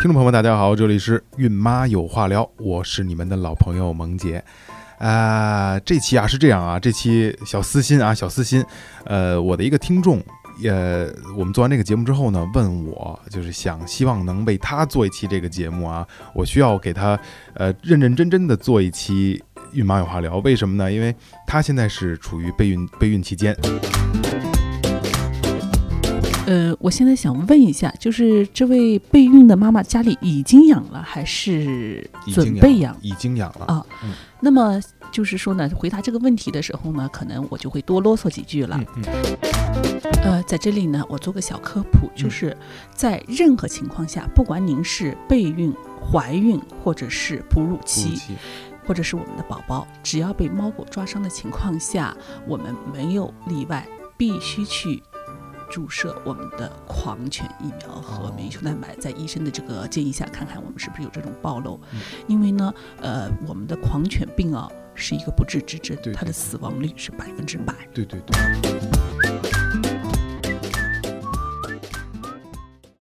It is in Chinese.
听众朋友们，大家好，这里是孕妈有话聊，我是你们的老朋友萌姐。啊、这期啊是这样啊，这期小私心啊，小私心，呃，我的一个听众，呃，我们做完这个节目之后呢，问我就是想希望能为他做一期这个节目啊，我需要给他呃认认真真的做一期孕妈有话聊，为什么呢？因为他现在是处于备孕备孕期间，呃，我现在想问一下，就是这位备孕的妈妈家里已经养了，还是准备养？已经养了啊那么就是说呢，回答这个问题的时候呢，可能我就会多啰嗦几句了。嗯嗯呃，在这里呢，我做个小科普，就是在任何情况下，不管您是备孕、怀孕，或者是哺乳期或者是我们的宝宝，只要被猫狗抓伤的情况下，我们没有例外，必须去注射我们的狂犬疫苗和哦免疫球蛋白，在医生的这个建议下，看看我们是不是有这种暴露。嗯因为呢，呃，我们的狂犬病啊是一个不治之症，它的死亡率是百分之百。对对对。